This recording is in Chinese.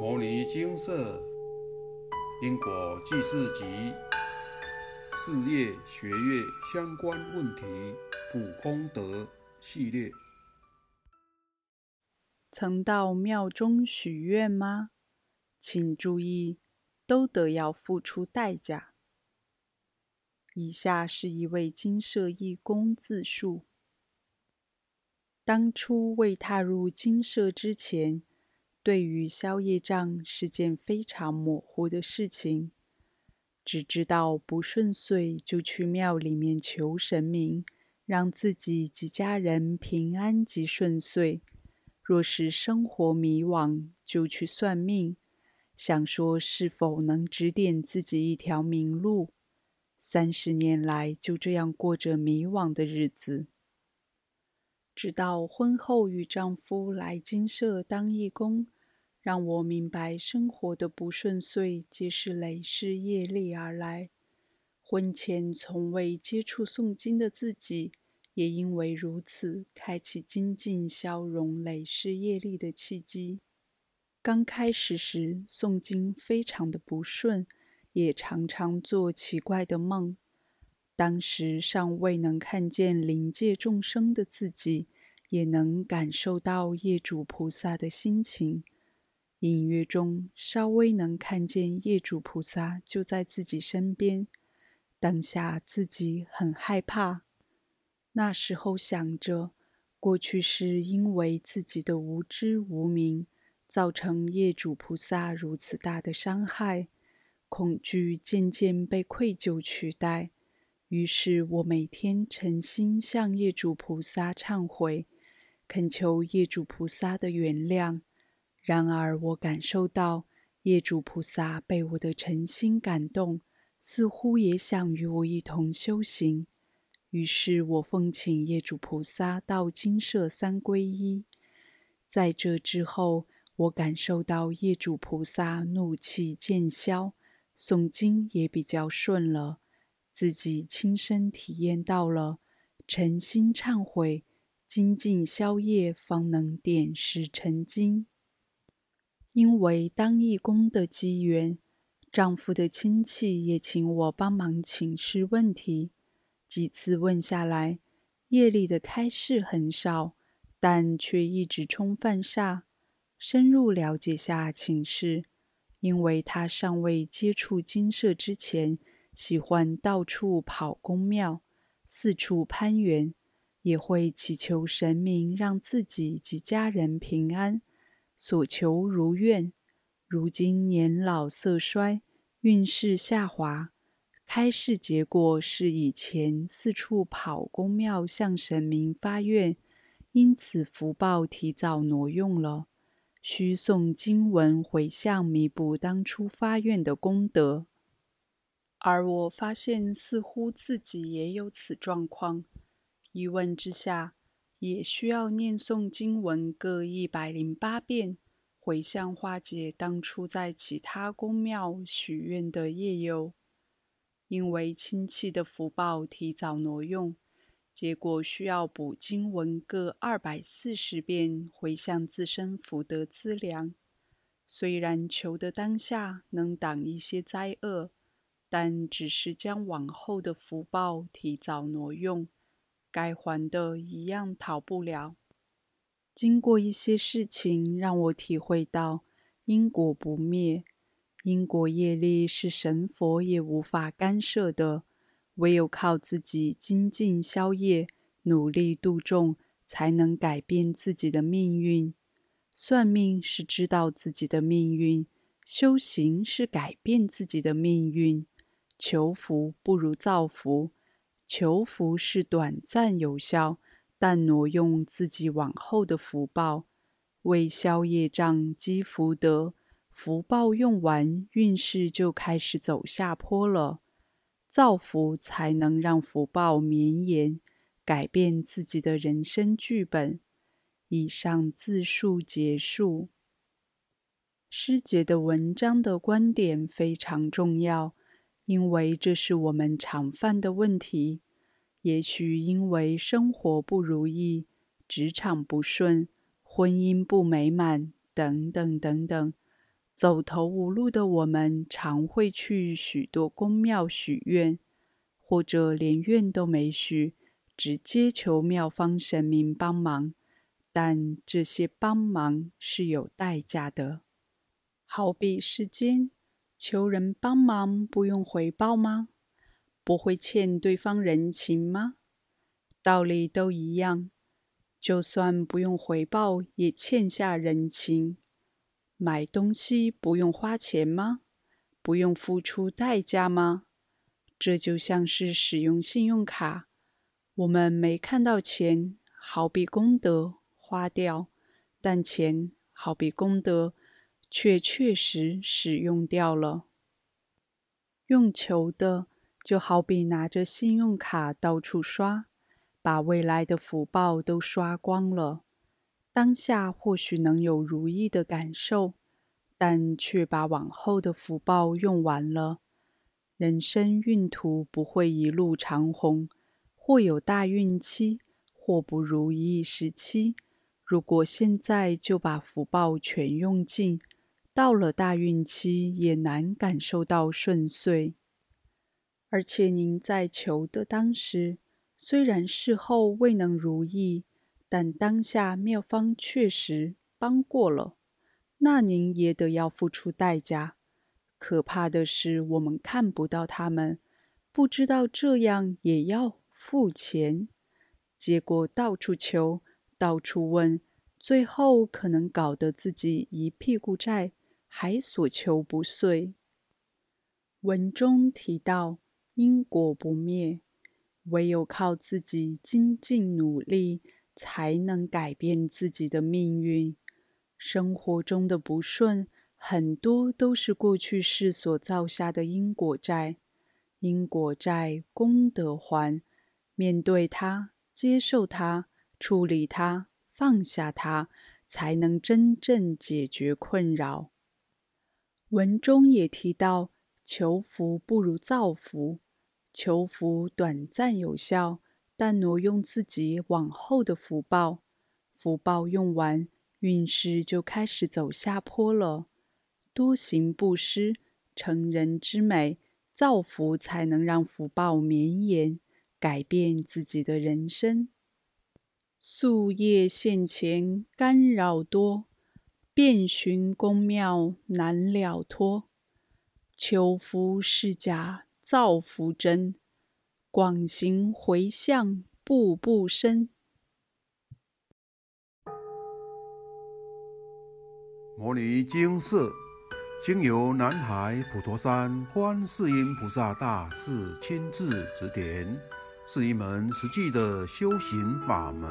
牟尼精舍因果济世集事业学业相关问题普空德系列。曾到庙中许愿吗？请注意，都得要付出代价。以下是一位精舍义工自述：当初未踏入精舍之前，对于消业障是件非常模糊的事情，只知道不顺遂就去庙里面求神明，让自己及家人平安及顺遂；若是生活迷惘，就去算命，想说是否能指点自己一条明路。三十年来就这样过着迷惘的日子，直到婚后与丈夫来金舍当义工。让我明白，生活的不顺遂皆是累世业力而来。婚前从未接触诵经的自己，也因为如此，开启精进消融累世业力的契机。刚开始时，诵经非常的不顺，也常常做奇怪的梦。当时尚未能看见灵界众生的自己，也能感受到业主菩萨的心情。隐约中稍微能看见业主菩萨就在自己身边，当下自己很害怕。那时候想着，过去是因为自己的无知无明，造成业主菩萨如此大的伤害，恐惧渐渐被愧疚取代。于是我每天诚心向业主菩萨忏悔，恳求业主菩萨的原谅。然而，我感受到业主菩萨被我的诚心感动，似乎也想与我一同修行。于是我奉请业主菩萨到精舍三皈依。在这之后，我感受到业主菩萨怒气渐消，诵经也比较顺了，自己亲身体验到了，诚心忏悔，精进消业，方能点石成金。因为当义工的机缘，丈夫的亲戚也请我帮忙请示问题。几次问下来，业力的开示很少，但却一直冲犯煞。深入了解下请示，因为他尚未接触精舍之前，喜欢到处跑宫庙，四处攀缘，也会祈求神明让自己及家人平安。所求如愿，如今年老色衰，运势下滑。开示结果是以前四处跑公庙向神明发愿，因此福报提早挪用了，需诵经文回向弥补当初发愿的功德。而我发现似乎自己也有此状况，一问之下。也需要念诵经文各一百零八遍，回向化解当初在其他宫庙许愿的业忧。因为亲戚的福报提早挪用，结果需要补经文各二百四十遍，回向自身福德资粮。虽然求的当下能挡一些灾厄，但只是将往后的福报提早挪用。该还的一样逃不了。经过一些事情，让我体会到因果不灭，因果业力是神佛也无法干涉的，唯有靠自己精进消业，努力度众，才能改变自己的命运。算命是知道自己的命运，修行是改变自己的命运。求福不如造福。求福是短暂有效，但挪用自己往后的福报，为消业障积福德，福报用完，运势就开始走下坡了。造福才能让福报绵延，改变自己的人生剧本。以上自述结束。师姐的文章的观点非常重要。因为这是我们常犯的问题，也许因为生活不如意、职场不顺、婚姻不美满等等等等，走投无路的我们，常会去许多宫庙许愿，或者连愿都没许，直接求庙方神明帮忙。但这些帮忙是有代价的，好比世间求人帮忙不用回报吗？不会欠对方人情吗？道理都一样，就算不用回报，也欠下人情。买东西不用花钱吗？不用付出代价吗？这就像是使用信用卡，我们没看到钱，好比功德花掉，但钱好比功德，却确实使用掉了。用求的，就好比拿着信用卡到处刷，把未来的福报都刷光了。当下或许能有如意的感受，但却把往后的福报用完了。人生运途不会一路长虹，或有大运期，或不如意时期。如果现在就把福报全用尽，到了大运期也难感受到顺遂。而且您在求的当时，虽然事后未能如意。但当下妙方确实帮过了，那您也得要付出代价。可怕的是，我们看不到他们，不知道这样也要付钱，结果到处求，到处问，最后可能搞得自己一屁股债，还所求不遂。文中提到因果不灭，唯有靠自己精进努力。才能改变自己的命运。生活中的不顺，很多都是过去世所造下的因果债。因果债，功德还。面对它，接受它，处理它，放下它，才能真正解决困扰。文中也提到，求福不如造福。求福短暂有效。但挪用自己往后的福报，福报用完，运势就开始走下坡了。多行布施，成人之美，造福才能让福报绵延，改变自己的人生。夙业现前干扰多，遍寻宫庙难了脱。求福是假，造福真。广行回向，步步深。摩尼精舍经由南海普陀山观世音菩萨大士亲自指点，是一门实际的修行法门，